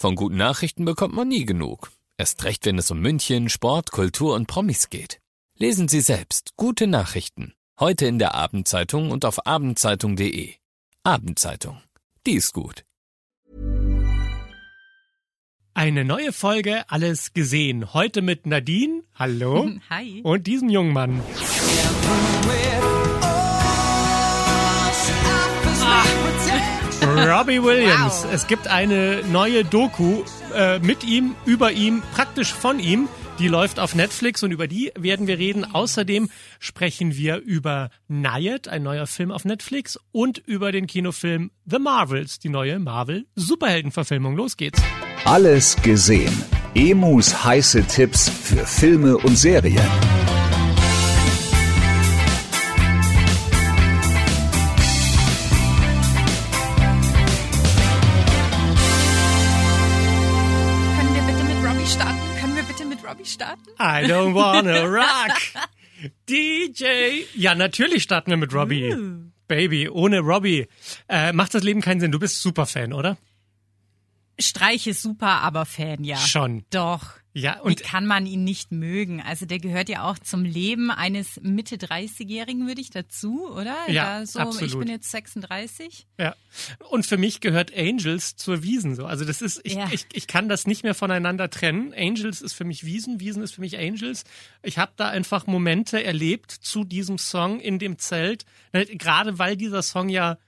Von guten Nachrichten bekommt man nie genug. Erst recht, wenn es um München, Sport, Kultur und Promis geht. Lesen Sie selbst gute Nachrichten. Heute in der Abendzeitung und auf abendzeitung.de. Abendzeitung. Die ist gut. Eine neue Folge Alles gesehen. Heute mit Nadine. Hallo. Hi. Und diesem jungen Mann. Robbie Williams. Wow. Es gibt eine neue Doku äh, mit ihm, über ihm, praktisch von ihm. Die läuft auf Netflix und über die werden wir reden. Außerdem sprechen wir über Nayet, ein neuer Film auf Netflix, und über den Kinofilm The Marvels, die neue Marvel-Superheldenverfilmung. Los geht's. Alles gesehen. Emus heiße Tipps für Filme und Serien. I don't wanna rock. DJ. Ja, natürlich starten wir mit Robbie. Baby, ohne Robbie äh, macht das Leben keinen Sinn. Du bist Superfan, oder? Streich ist super, aber Fan, ja. Schon. Doch. Ja, Wie und kann man ihn nicht mögen? Also der gehört ja auch zum Leben eines Mitte 30-Jährigen, würde ich dazu, oder? Ja, Da so, absolut. Ich bin jetzt 36. ja. Und für mich gehört Angels zur Wiesen so. Also das ist, ich, Ja. ich, ich kann das nicht mehr voneinander trennen. Angels ist für mich Wiesen, Wiesen ist für mich Angels. Ich habe da einfach Momente erlebt zu diesem Song in dem Zelt, ne, gerade weil dieser Song ja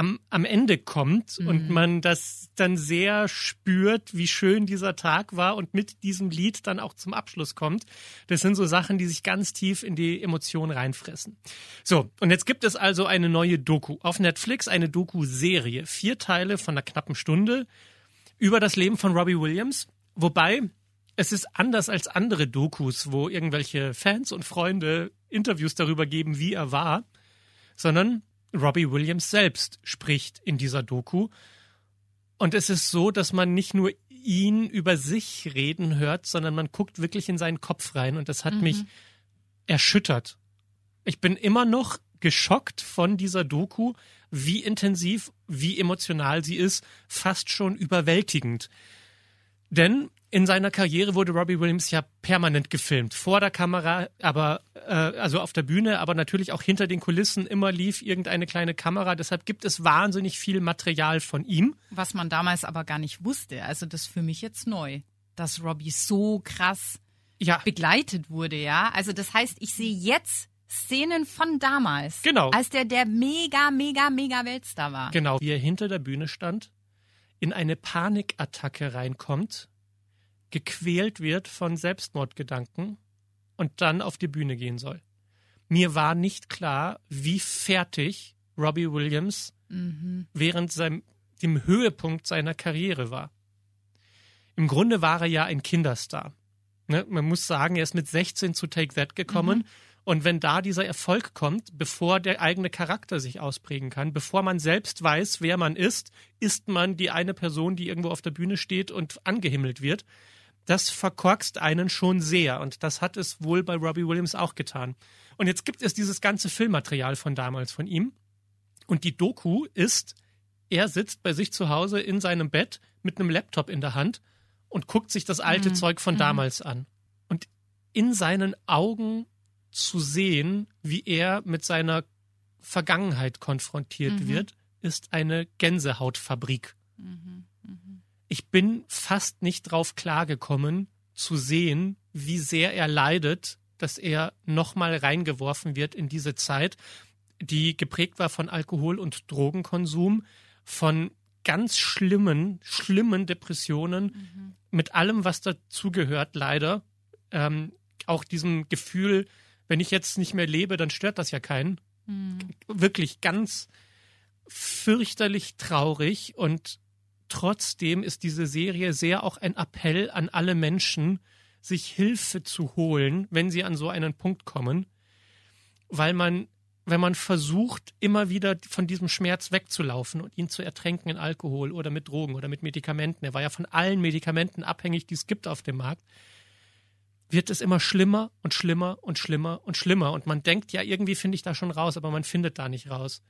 am, am Ende kommt und man das dann sehr spürt, wie schön dieser Tag war und mit diesem Lied dann auch zum Abschluss kommt. Das sind so Sachen, die sich ganz tief in die Emotionen reinfressen. So, und jetzt gibt es also eine neue Doku auf Netflix, eine Doku-Serie. Vier Teile von einer knappen Stunde über das Leben von Robbie Williams. Wobei es ist anders als andere Dokus, wo irgendwelche Fans und Freunde Interviews darüber geben, wie er war, sondern Robbie Williams selbst spricht in dieser Doku. Und es ist so, dass man nicht nur ihn über sich reden hört, sondern man guckt wirklich in seinen Kopf rein. Und das hat mich erschüttert. Ich bin immer noch geschockt von dieser Doku, wie intensiv, wie emotional sie ist, fast schon überwältigend. Denn in seiner Karriere wurde Robbie Williams ja permanent gefilmt. Vor der Kamera, aber äh, also auf der Bühne, aber natürlich auch hinter den Kulissen immer lief irgendeine kleine Kamera. Deshalb gibt es wahnsinnig viel Material von ihm. Was man damals aber gar nicht wusste. Also das ist für mich jetzt neu, dass Robbie so krass Ja, begleitet wurde, ja. Also das heißt, ich sehe jetzt Szenen von damals. Genau. Als der der mega, mega, mega Weltstar war. genau, wie er hinter der Bühne stand, in eine Panikattacke reinkommt, gequält wird von Selbstmordgedanken und dann auf die Bühne gehen soll. Mir war nicht klar, wie fertig Robbie Williams während seinem, dem Höhepunkt seiner Karriere war. Im Grunde war er ja ein Kinderstar. Ne? Man muss sagen, er ist mit 16 zu Take That gekommen. Und wenn da dieser Erfolg kommt, bevor der eigene Charakter sich ausprägen kann, bevor man selbst weiß, wer man ist, ist man die eine Person, die irgendwo auf der Bühne steht und angehimmelt wird. Das verkorkst einen schon sehr. Und das hat es wohl bei Robbie Williams auch getan. Und jetzt gibt es dieses ganze Filmmaterial von damals von ihm. Und die Doku ist, er sitzt bei sich zu Hause in seinem Bett mit einem Laptop in der Hand und guckt sich das alte Zeug von damals an. Und in seinen Augen zu sehen, wie er mit seiner Vergangenheit konfrontiert wird, ist eine Gänsehautfabrik. Ich bin fast nicht drauf klargekommen, zu sehen, wie sehr er leidet, dass er nochmal reingeworfen wird in diese Zeit, die geprägt war von Alkohol- und Drogenkonsum, von ganz schlimmen, schlimmen Depressionen, mit allem, was dazugehört, leider. Ähm, auch diesem Gefühl, wenn ich jetzt nicht mehr lebe, dann stört das ja keinen. Wirklich ganz fürchterlich traurig und trotzdem ist diese Serie sehr auch ein Appell an alle Menschen, sich Hilfe zu holen, wenn sie an so einen Punkt kommen, weil man, wenn man versucht, immer wieder von diesem Schmerz wegzulaufen und ihn zu ertränken in Alkohol oder mit Drogen oder mit Medikamenten, er war ja von allen Medikamenten abhängig, die es gibt auf dem Markt, wird es immer schlimmer und schlimmer und schlimmer und schlimmer. Und man denkt, ja, irgendwie finde ich da schon raus, aber man findet da nicht raus.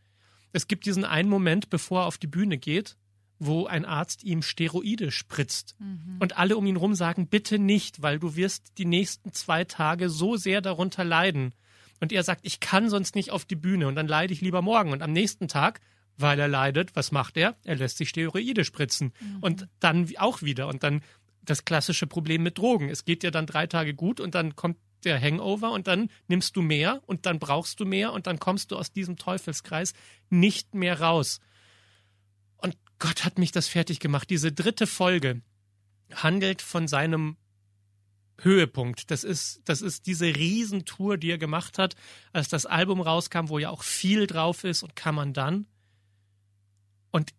Es gibt diesen einen Moment, bevor er auf die Bühne geht, wo ein Arzt ihm Steroide spritzt. Und alle um ihn rum sagen, bitte nicht, weil du wirst die nächsten zwei Tage so sehr darunter leiden. Und er sagt, ich kann sonst nicht auf die Bühne und dann leide ich lieber morgen. Und am nächsten Tag, weil er leidet, was macht er? Er lässt sich Steroide spritzen. Und dann auch wieder. Und dann das klassische Problem mit Drogen. Es geht dir dann drei Tage gut und dann kommt der Hangover und dann nimmst du mehr und dann brauchst du mehr und dann kommst du aus diesem Teufelskreis nicht mehr raus. Und Gott hat mich das fertig gemacht. Diese dritte Folge handelt von seinem Höhepunkt. Das ist, das ist diese Riesentour, die er gemacht hat, als das Album rauskam, wo ja auch viel drauf ist und kann man dann. Und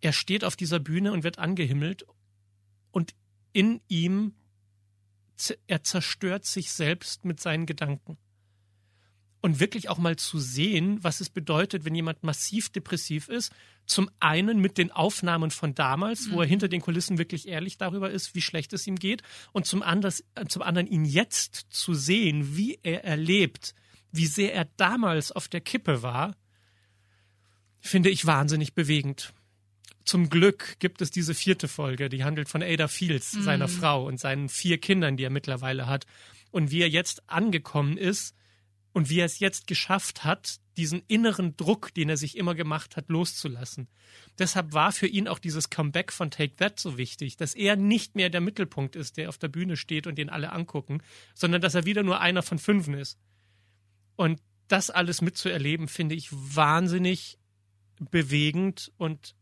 er steht auf dieser Bühne und wird angehimmelt und in ihm, er zerstört sich selbst mit seinen Gedanken. Und wirklich auch mal zu sehen, was es bedeutet, wenn jemand massiv depressiv ist. Zum einen mit den Aufnahmen von damals, wo er hinter den Kulissen wirklich ehrlich darüber ist, wie schlecht es ihm geht. Und zum, anders, äh, zum anderen ihn jetzt zu sehen, wie er erlebt, wie sehr er damals auf der Kippe war, finde ich wahnsinnig bewegend. Zum Glück gibt es diese vierte Folge, die handelt von Ada Fields, seiner Frau und seinen vier Kindern, die er mittlerweile hat. Und wie er jetzt angekommen ist und wie er es jetzt geschafft hat, diesen inneren Druck, den er sich immer gemacht hat, loszulassen. Deshalb war für ihn auch dieses Comeback von Take That so wichtig, dass er nicht mehr der Mittelpunkt ist, der auf der Bühne steht und den alle angucken, sondern dass er wieder nur einer von fünfen ist. Und das alles mitzuerleben, finde ich wahnsinnig bewegend und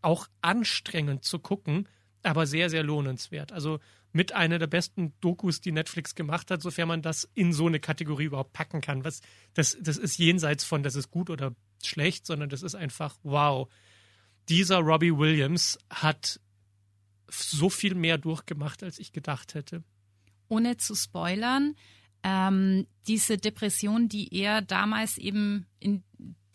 auch anstrengend zu gucken, aber sehr, sehr lohnenswert. Also mit einer der besten Dokus, die Netflix gemacht hat, sofern man das in so eine Kategorie überhaupt packen kann. Was, das, das ist jenseits von, das ist gut oder schlecht, sondern das ist einfach, wow. Dieser Robbie Williams hat so viel mehr durchgemacht, als ich gedacht hätte. ohne zu spoilern, ähm, diese Depression, die er damals eben in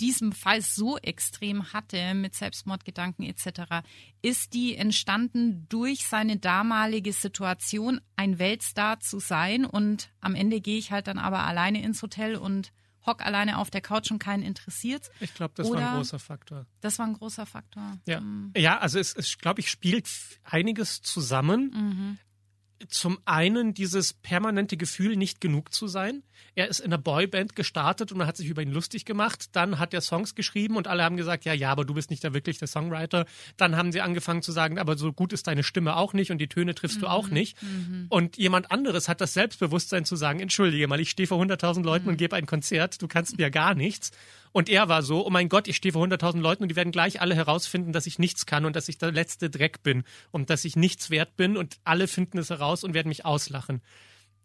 diesem Fall so extrem hatte mit Selbstmordgedanken etc., ist die entstanden durch seine damalige Situation, ein Weltstar zu sein und am Ende gehe ich halt dann aber alleine ins Hotel und hock alleine auf der Couch und keinen interessiert's. Ich glaube, das war ein Oder- großer Faktor. Das war ein großer Faktor. Ja, Mhm. ja also es, es glaube ich, spielt einiges zusammen. Mhm. Zum einen dieses permanente Gefühl, nicht genug zu sein. Er ist in einer Boyband gestartet und man hat sich über ihn lustig gemacht. Dann hat er Songs geschrieben und alle haben gesagt, ja, ja, aber du bist nicht da wirklich der Songwriter. Dann haben sie angefangen zu sagen, aber so gut ist deine Stimme auch nicht und die Töne triffst du auch nicht. Und jemand anderes hat das Selbstbewusstsein zu sagen, entschuldige mal, ich stehe vor 100.000 Leuten und gebe ein Konzert, du kannst mir gar nichts. Und er war so, oh mein Gott, ich stehe vor 100.000 Leuten und die werden gleich alle herausfinden, dass ich nichts kann und dass ich der letzte Dreck bin und dass ich nichts wert bin und alle finden es heraus und werden mich auslachen.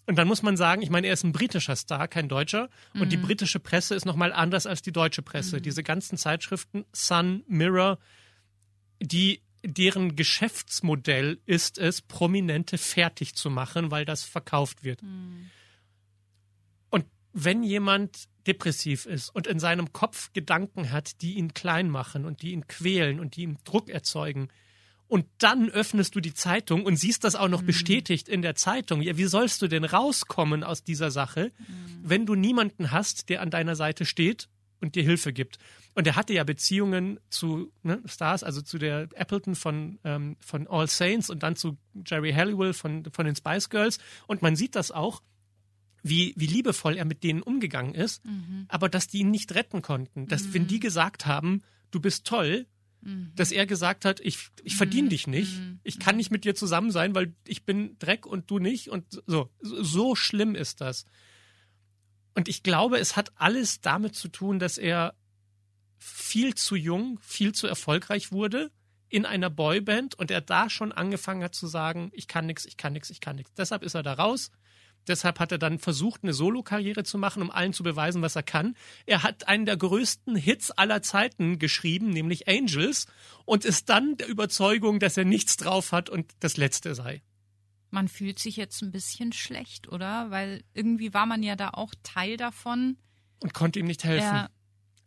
Und dann muss man sagen, ich meine, er ist ein britischer Star, kein Deutscher. Und die britische Presse ist nochmal anders als die deutsche Presse. Diese ganzen Zeitschriften, Sun, Mirror, die deren Geschäftsmodell ist es, Prominente fertig zu machen, weil das verkauft wird. Und wenn jemand depressiv ist und in seinem Kopf Gedanken hat, die ihn klein machen und die ihn quälen und die ihm Druck erzeugen, und dann öffnest du die Zeitung und siehst das auch noch bestätigt in der Zeitung. Ja, wie sollst du denn rauskommen aus dieser Sache, wenn du niemanden hast, der an deiner Seite steht und dir Hilfe gibt? Und er hatte ja Beziehungen zu ne, Stars, also zu der Appleton von, ähm, von All Saints und dann zu Jerry Halliwell von, von den Spice Girls. Und man sieht das auch, wie, wie liebevoll er mit denen umgegangen ist, aber dass die ihn nicht retten konnten. Dass, wenn die gesagt haben, du bist toll, dass er gesagt hat, ich, ich verdiene dich nicht, ich kann nicht mit dir zusammen sein, weil ich bin Dreck und du nicht und so. So so schlimm ist das. Und ich glaube, es hat alles damit zu tun, dass er viel zu jung, viel zu erfolgreich wurde in einer Boyband und er da schon angefangen hat zu sagen, ich kann nichts, ich kann nichts, ich kann nichts. Deshalb ist er da raus. Deshalb hat er dann versucht, eine Solokarriere zu machen, um allen zu beweisen, was er kann. Er hat einen der größten Hits aller Zeiten geschrieben, nämlich Angels, und ist dann der Überzeugung, dass er nichts drauf hat und das Letzte sei. Man fühlt sich jetzt ein bisschen schlecht, oder? Weil irgendwie war man ja da auch Teil davon. Und konnte ihm nicht helfen.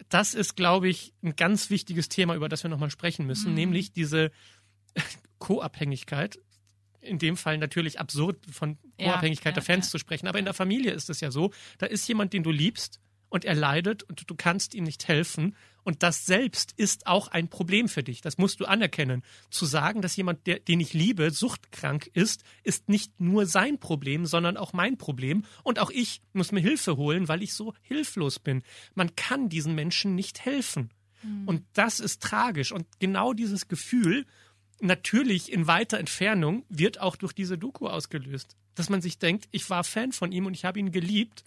Das ist, glaube ich, ein ganz wichtiges Thema, über das wir nochmal sprechen müssen, Mhm. nämlich diese Co-Abhängigkeit. In dem Fall natürlich absurd von Ja, Co-Abhängigkeit ja, der Fans ja. zu sprechen. Aber in der Familie ist es ja so, da ist jemand, den du liebst und er leidet und du kannst ihm nicht helfen. Und das selbst ist auch ein Problem für dich. Das musst du anerkennen. Zu sagen, dass jemand, der, den ich liebe, suchtkrank ist, ist nicht nur sein Problem, sondern auch mein Problem. Und auch ich muss mir Hilfe holen, weil ich so hilflos bin. Man kann diesen Menschen nicht helfen. Mhm. Und das ist tragisch. Und genau dieses Gefühl, natürlich in weiter Entfernung, wird auch durch diese Doku ausgelöst. Dass man sich denkt, ich war Fan von ihm und ich habe ihn geliebt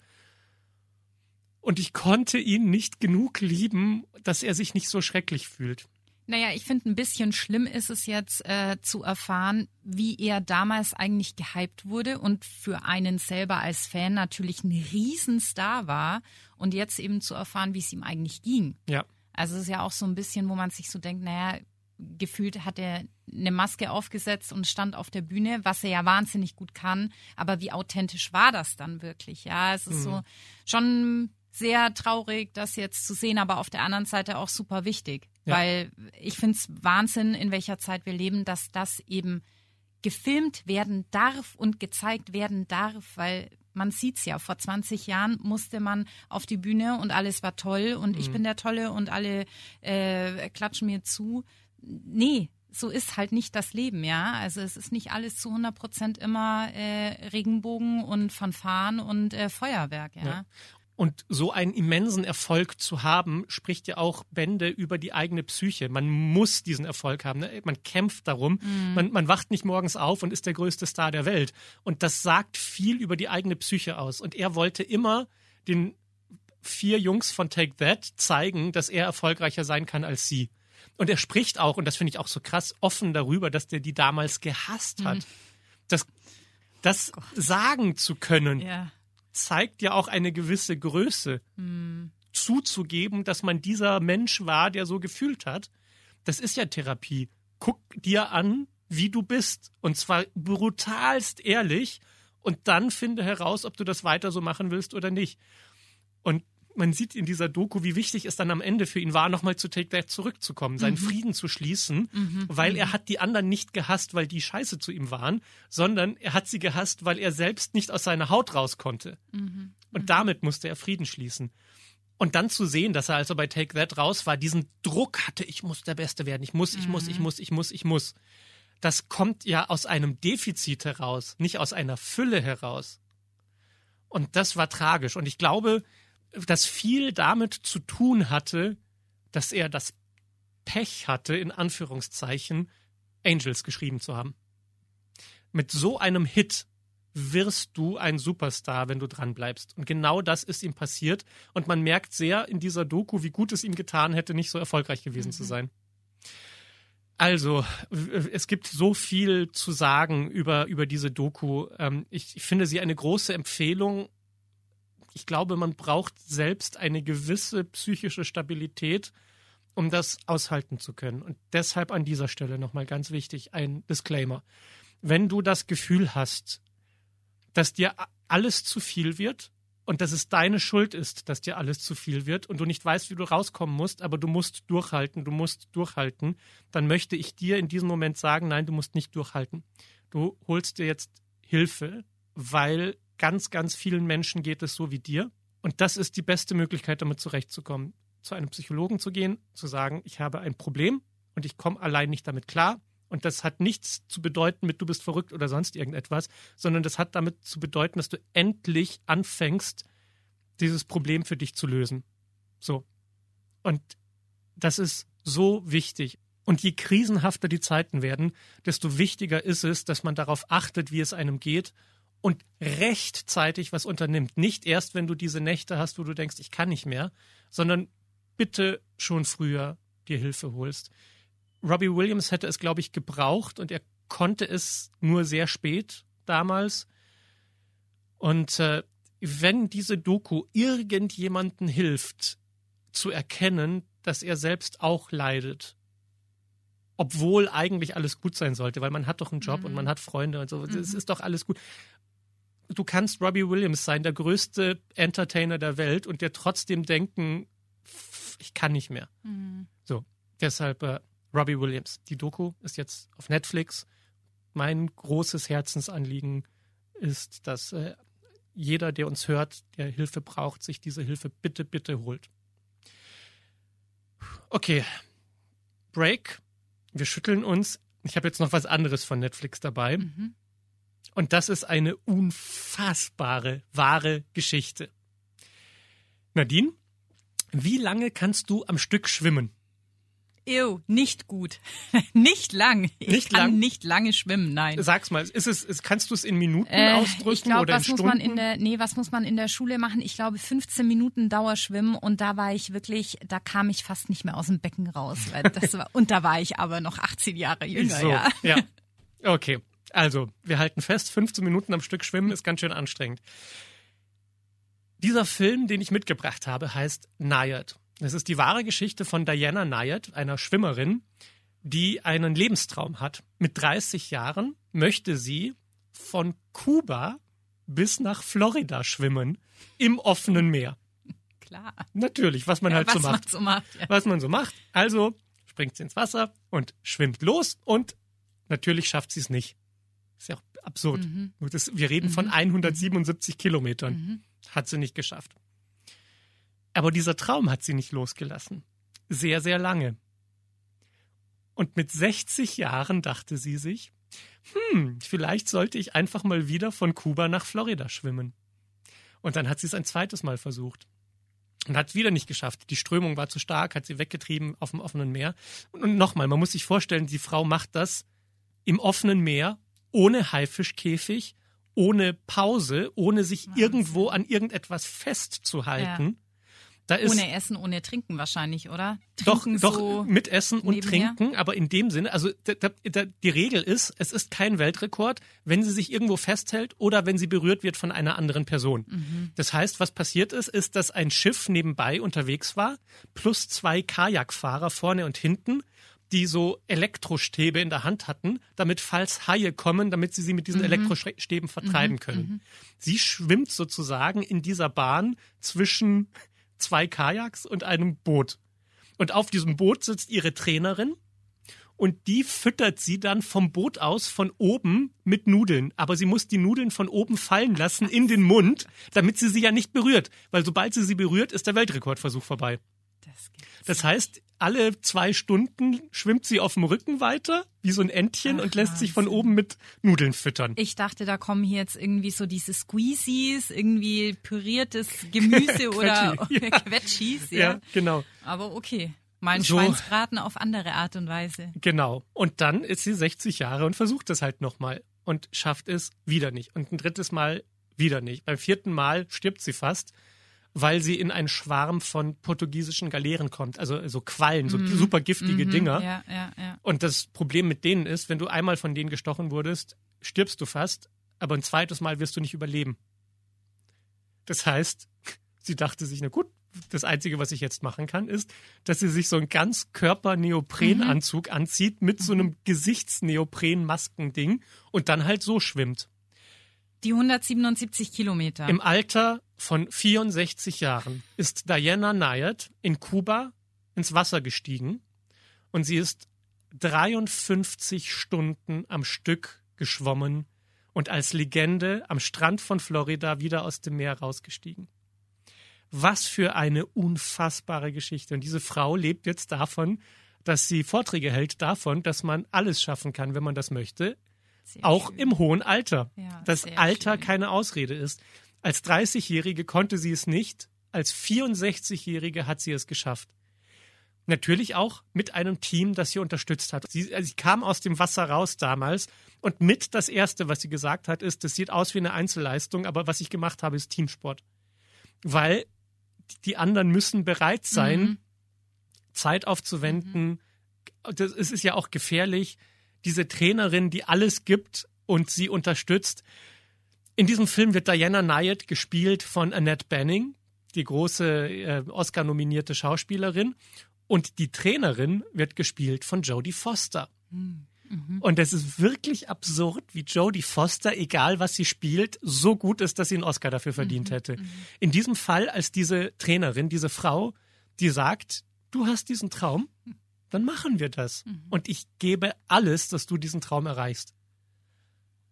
und ich konnte ihn nicht genug lieben, dass er sich nicht so schrecklich fühlt. Naja, ich finde, ein bisschen schlimm ist es jetzt äh, zu erfahren, wie er damals eigentlich gehypt wurde und für einen selber als Fan natürlich ein Riesenstar war und jetzt eben zu erfahren, wie es ihm eigentlich ging. Ja. Also es ist ja auch so ein bisschen, wo man sich so denkt, naja, gefühlt hat er eine Maske aufgesetzt und stand auf der Bühne, was er ja wahnsinnig gut kann. Aber wie authentisch war das dann wirklich? Ja, es ist mhm. so schon sehr traurig, das jetzt zu sehen, aber auf der anderen Seite auch super wichtig, ja. weil ich finde es Wahnsinn, in welcher Zeit wir leben, dass das eben gefilmt werden darf und gezeigt werden darf, weil man sieht's ja, vor 20 Jahren musste man auf die Bühne und alles war toll und mhm. ich bin der Tolle und alle äh, klatschen mir zu. Nee, so ist halt nicht das Leben, ja. Also es ist nicht alles zu 100 Prozent immer äh, Regenbogen und Fanfaren und äh, Feuerwerk, ja. ja. Und so einen immensen Erfolg zu haben, spricht ja auch Bände über die eigene Psyche. Man muss diesen Erfolg haben. Ne? Man kämpft darum. Mhm. Man, man wacht nicht morgens auf und ist der größte Star der Welt. Und das sagt viel über die eigene Psyche aus. Und er wollte immer den vier Jungs von Take That zeigen, dass er erfolgreicher sein kann als sie. Und er spricht auch, und das finde ich auch so krass, offen darüber, dass der die damals gehasst hat. Mhm. Das, das sagen zu können. Ja zeigt ja auch eine gewisse Größe. Mhm. Zuzugeben, dass man dieser Mensch war, der so gefühlt hat, das ist ja Therapie. Guck dir an, wie du bist. Und zwar brutalst ehrlich. Und dann finde heraus, ob du das weiter so machen willst oder nicht. Und man sieht in dieser Doku, wie wichtig es dann am Ende für ihn war, nochmal zu Take That zurückzukommen, seinen mhm. Frieden zu schließen, mhm. weil er mhm. hat die anderen nicht gehasst, weil die scheiße zu ihm waren, sondern er hat sie gehasst, weil er selbst nicht aus seiner Haut raus konnte. Mhm. Und mhm. damit musste er Frieden schließen. Und dann zu sehen, dass er also bei Take That raus war, diesen Druck hatte, ich muss der Beste werden, ich muss, ich muss, ich mhm. muss, ich muss, ich muss. Das kommt ja aus einem Defizit heraus, nicht aus einer Fülle heraus. Und das war tragisch. Und ich glaube, das viel damit zu tun hatte, dass er das Pech hatte, in Anführungszeichen, Angels geschrieben zu haben. Mit so einem Hit wirst du ein Superstar, wenn du dran bleibst. Und genau das ist ihm passiert. Und man merkt sehr in dieser Doku, wie gut es ihm getan hätte, nicht so erfolgreich gewesen mhm. zu sein. Also, es gibt so viel zu sagen über, über diese Doku. Ähm, ich finde sie eine große Empfehlung ich glaube, man braucht selbst eine gewisse psychische Stabilität, um das aushalten zu können. Und deshalb an dieser Stelle nochmal ganz wichtig ein Disclaimer. Wenn du das Gefühl hast, dass dir alles zu viel wird und dass es deine Schuld ist, dass dir alles zu viel wird und du nicht weißt, wie du rauskommen musst, aber du musst durchhalten, du musst durchhalten, dann möchte ich dir in diesem Moment sagen, nein, du musst nicht durchhalten. Du holst dir jetzt Hilfe, weil ganz, ganz vielen Menschen geht es so wie dir. Und das ist die beste Möglichkeit, damit zurechtzukommen. Zu einem Psychologen zu gehen, zu sagen, ich habe ein Problem und ich komme allein nicht damit klar. Und das hat nichts zu bedeuten mit, du bist verrückt oder sonst irgendetwas, sondern das hat damit zu bedeuten, dass du endlich anfängst, dieses Problem für dich zu lösen. So. Und das ist so wichtig. Und je krisenhafter die Zeiten werden, desto wichtiger ist es, dass man darauf achtet, wie es einem geht und rechtzeitig was unternimmt. Nicht erst, wenn du diese Nächte hast, wo du denkst, ich kann nicht mehr, sondern bitte schon früher dir Hilfe holst. Robbie Williams hätte es, glaube ich, gebraucht und er konnte es nur sehr spät damals. Und äh, wenn diese Doku irgendjemanden hilft, zu erkennen, dass er selbst auch leidet, obwohl eigentlich alles gut sein sollte, weil man hat doch einen Job mhm. und man hat Freunde und so, es mhm. ist doch alles gut du kannst Robbie Williams sein, der größte Entertainer der Welt und der trotzdem denken, ich kann nicht mehr. Mhm. So, deshalb äh, Robbie Williams. Die Doku ist jetzt auf Netflix. Mein großes Herzensanliegen ist, dass äh, jeder, der uns hört, der Hilfe braucht, sich diese Hilfe bitte, bitte holt. Okay. Break. Wir schütteln uns. Ich habe jetzt noch was anderes von Netflix dabei. Mhm. Und das ist eine unfassbare, wahre Geschichte. Nadine, wie lange kannst du am Stück schwimmen? Ew, nicht gut. nicht lang. Ich Nicht kann lang? nicht lange schwimmen, nein. Sag's mal, ist es, ist, kannst du es in Minuten Äh, ausdrücken ich glaube, oder in was muss Stunden? man in der, nee, was muss man in der Schule machen? Ich glaube, 15 Minuten Dauerschwimmen und da war ich wirklich, da kam ich fast nicht mehr aus dem Becken raus. War, und da war ich aber noch 18 Jahre jünger, so, ja. ja. Okay. Also, wir halten fest, 15 Minuten am Stück schwimmen ist ganz schön anstrengend. Dieser Film, den ich mitgebracht habe, heißt Nayad. Das ist die wahre Geschichte von Diana Nayad, einer Schwimmerin, die einen Lebenstraum hat. Mit 30 Jahren möchte sie von Kuba bis nach Florida schwimmen im offenen Meer. Klar. Natürlich, was man Ja, halt was so man macht so macht. Ja. was man so macht. Also springt sie ins Wasser und schwimmt los und natürlich schafft sie es nicht. Ist ja auch absurd. Mhm. Das, wir reden von 177 Kilometern. Mhm. Hat sie nicht geschafft. Aber dieser Traum hat sie nicht losgelassen. Sehr, sehr lange. Und mit 60 Jahren dachte sie sich, hm, vielleicht sollte ich einfach mal wieder von Kuba nach Florida schwimmen. Und dann hat sie es ein zweites Mal versucht und hat es wieder nicht geschafft. Die Strömung war zu stark, hat sie weggetrieben auf dem offenen Meer. Und, und nochmal, man muss sich vorstellen, die Frau macht das im offenen Meer, ohne Haifischkäfig, ohne Pause, ohne sich Wahnsinn. irgendwo an irgendetwas festzuhalten. Da ist Ohne Essen, ohne Trinken wahrscheinlich, oder? doch, Trinken doch so mit Essen und nebenher? Trinken, aber in dem Sinne, also da, da, die Regel ist, es ist kein Weltrekord, wenn sie sich irgendwo festhält oder wenn sie berührt wird von einer anderen Person. Mhm. Das heißt, was passiert ist, ist, dass ein Schiff nebenbei unterwegs war, plus zwei Kajakfahrer vorne und hinten, die so Elektrostäbe in der Hand hatten, damit falls Haie kommen, damit sie sie mit Mhm. diesen Elektrostäben vertreiben können. Sie schwimmt sozusagen in dieser Bahn zwischen zwei Kajaks und einem Boot. Und auf diesem Boot sitzt ihre Trainerin und die füttert sie dann vom Boot aus von oben mit Nudeln. Aber sie muss die Nudeln von oben fallen lassen in den Mund, damit sie sie ja nicht berührt. Weil sobald sie sie berührt, ist der Weltrekordversuch vorbei. Das. Das heißt, alle zwei Stunden schwimmt sie auf dem Rücken weiter, wie so ein Entchen, Ach, und lässt sich von Wahnsinn. oben mit Nudeln füttern. Ich dachte, da kommen hier jetzt irgendwie so diese Squeezies, irgendwie püriertes Gemüse oder ja. Quetschis, ja. ja, genau. Aber okay. Mein So. Schweinsbraten auf andere Art und Weise. Genau. Und dann ist sie 60 Jahre und versucht es halt nochmal und schafft es wieder nicht. Und ein drittes Mal wieder nicht. Beim vierten Mal stirbt sie fast, weil sie in einen Schwarm von portugiesischen Galeeren kommt. Also so Quallen, so super giftige Dinger. Mhm. Ja, ja, ja. Und das Problem mit denen ist, wenn du einmal von denen gestochen wurdest, stirbst du fast, aber ein zweites Mal wirst du nicht überleben. Das heißt, sie dachte sich, na gut, das Einzige, was ich jetzt machen kann, ist, dass sie sich so einen ganz Körper-Neoprenanzug anzieht mit so einem Gesichtsneopren-Maskending und dann halt so schwimmt. Die 177 Kilometer. Im Alter von 64 Jahren ist Diana Nayat in Kuba ins Wasser gestiegen und sie ist 53 Stunden am Stück geschwommen und als Legende am Strand von Florida wieder aus dem Meer rausgestiegen. Was für eine unfassbare Geschichte. Und diese Frau lebt jetzt davon, dass sie Vorträge hält davon, dass man alles schaffen kann, wenn man das möchte, Sehr auch schön. im hohen Alter. Ja, dass Alter schön. keine Ausrede ist. Als 30-Jährige konnte sie es nicht, als 64-Jährige hat sie es geschafft. Natürlich auch mit einem Team, das sie unterstützt hat. Sie, also sie kam aus dem Wasser raus damals und mit das Erste, was sie gesagt hat, ist, das sieht aus wie eine Einzelleistung, aber was ich gemacht habe, ist Teamsport. Weil die anderen müssen bereit sein, Mhm. Zeit aufzuwenden. Das, es ist ja auch gefährlich, diese Trainerin, die alles gibt und sie unterstützt. In diesem Film wird Diana Nayat gespielt von Annette Banning, die große äh, Oscar-nominierte Schauspielerin. Und die Trainerin wird gespielt von Jodie Foster. Und es ist wirklich absurd, wie Jodie Foster, egal was sie spielt, so gut ist, dass sie einen Oscar dafür verdient hätte. In diesem Fall als diese Trainerin, diese Frau, die sagt, du hast diesen Traum, dann machen wir das. Und ich gebe alles, dass du diesen Traum erreichst.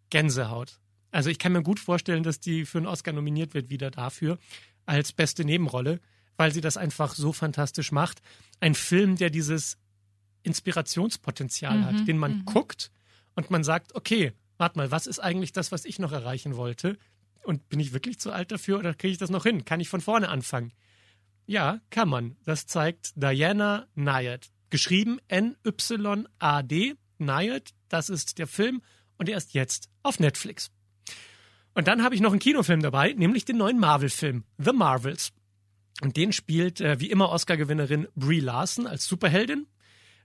Gänsehaut. Also ich kann mir gut vorstellen, dass die für einen Oscar nominiert wird wieder dafür als beste Nebenrolle, weil sie das einfach so fantastisch macht. Ein Film, der dieses Inspirationspotenzial Mhm, hat, den man mhm. guckt und man sagt, okay, warte mal, was ist eigentlich das, was ich noch erreichen wollte? Und bin ich wirklich zu alt dafür oder kriege ich das noch hin? Kann ich von vorne anfangen? Ja, kann man. Das zeigt Diana Nyad. Geschrieben N-Y-A-D. Nyad, das ist der Film und er ist jetzt auf Netflix. Und dann habe ich noch einen Kinofilm dabei, nämlich den neuen Marvel-Film, The Marvels. Und den spielt äh, wie immer Oscar-Gewinnerin Brie Larson als Superheldin,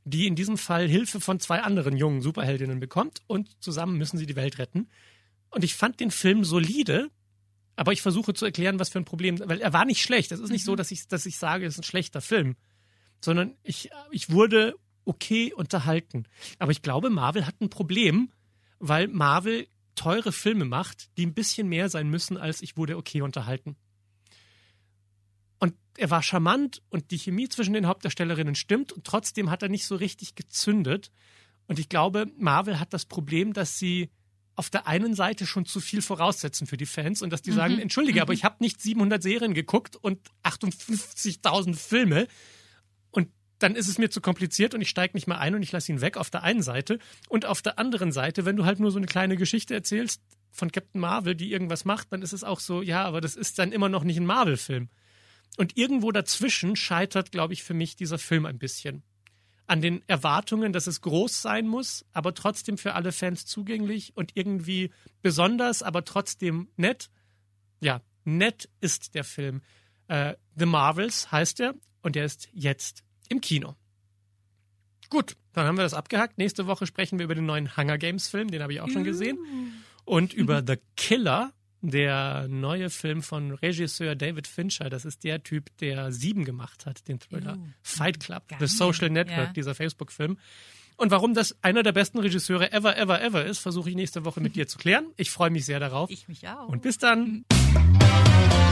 die in diesem Fall Hilfe von zwei anderen jungen Superheldinnen bekommt und zusammen müssen sie die Welt retten. Und ich fand den Film solide, aber ich versuche zu erklären, was für ein Problem, weil er war nicht schlecht. Es ist nicht so, dass ich, dass ich sage, es ist ein schlechter Film, sondern ich, ich wurde okay unterhalten. Aber ich glaube, Marvel hat ein Problem, weil Marvel teure Filme macht, die ein bisschen mehr sein müssen, als ich wurde okay unterhalten. Und er war charmant und die Chemie zwischen den Hauptdarstellerinnen stimmt und trotzdem hat er nicht so richtig gezündet. Und ich glaube, Marvel hat das Problem, dass sie auf der einen Seite schon zu viel voraussetzen für die Fans und dass die sagen, entschuldige, aber ich habe nicht 700 Serien geguckt und 58.000 Filme dann ist es mir zu kompliziert und ich steige nicht mehr ein und ich lasse ihn weg auf der einen Seite und auf der anderen Seite, wenn du halt nur so eine kleine Geschichte erzählst von Captain Marvel, die irgendwas macht, dann ist es auch so, ja, aber das ist dann immer noch nicht ein Marvel-Film. Und irgendwo dazwischen scheitert, glaube ich, für mich dieser Film ein bisschen. An den Erwartungen, dass es groß sein muss, aber trotzdem für alle Fans zugänglich und irgendwie besonders, aber trotzdem nett. Ja, nett ist der Film. Äh, The Marvels heißt er und er ist jetzt im Kino. Gut, dann haben wir das abgehakt. Nächste Woche sprechen wir über den neuen Hunger Games Film, den habe ich auch schon gesehen. Und über The Killer, der neue Film von Regisseur David Fincher. Das ist der Typ, der Sieben gemacht hat, den Thriller. Uh, Fight Club, geil. The Social Network, Ja. dieser Facebook-Film. Und warum das einer der besten Regisseure ever, ever, ever ist, versuche ich nächste Woche mit dir zu klären. Ich freue mich sehr darauf. Ich mich auch. Und bis dann.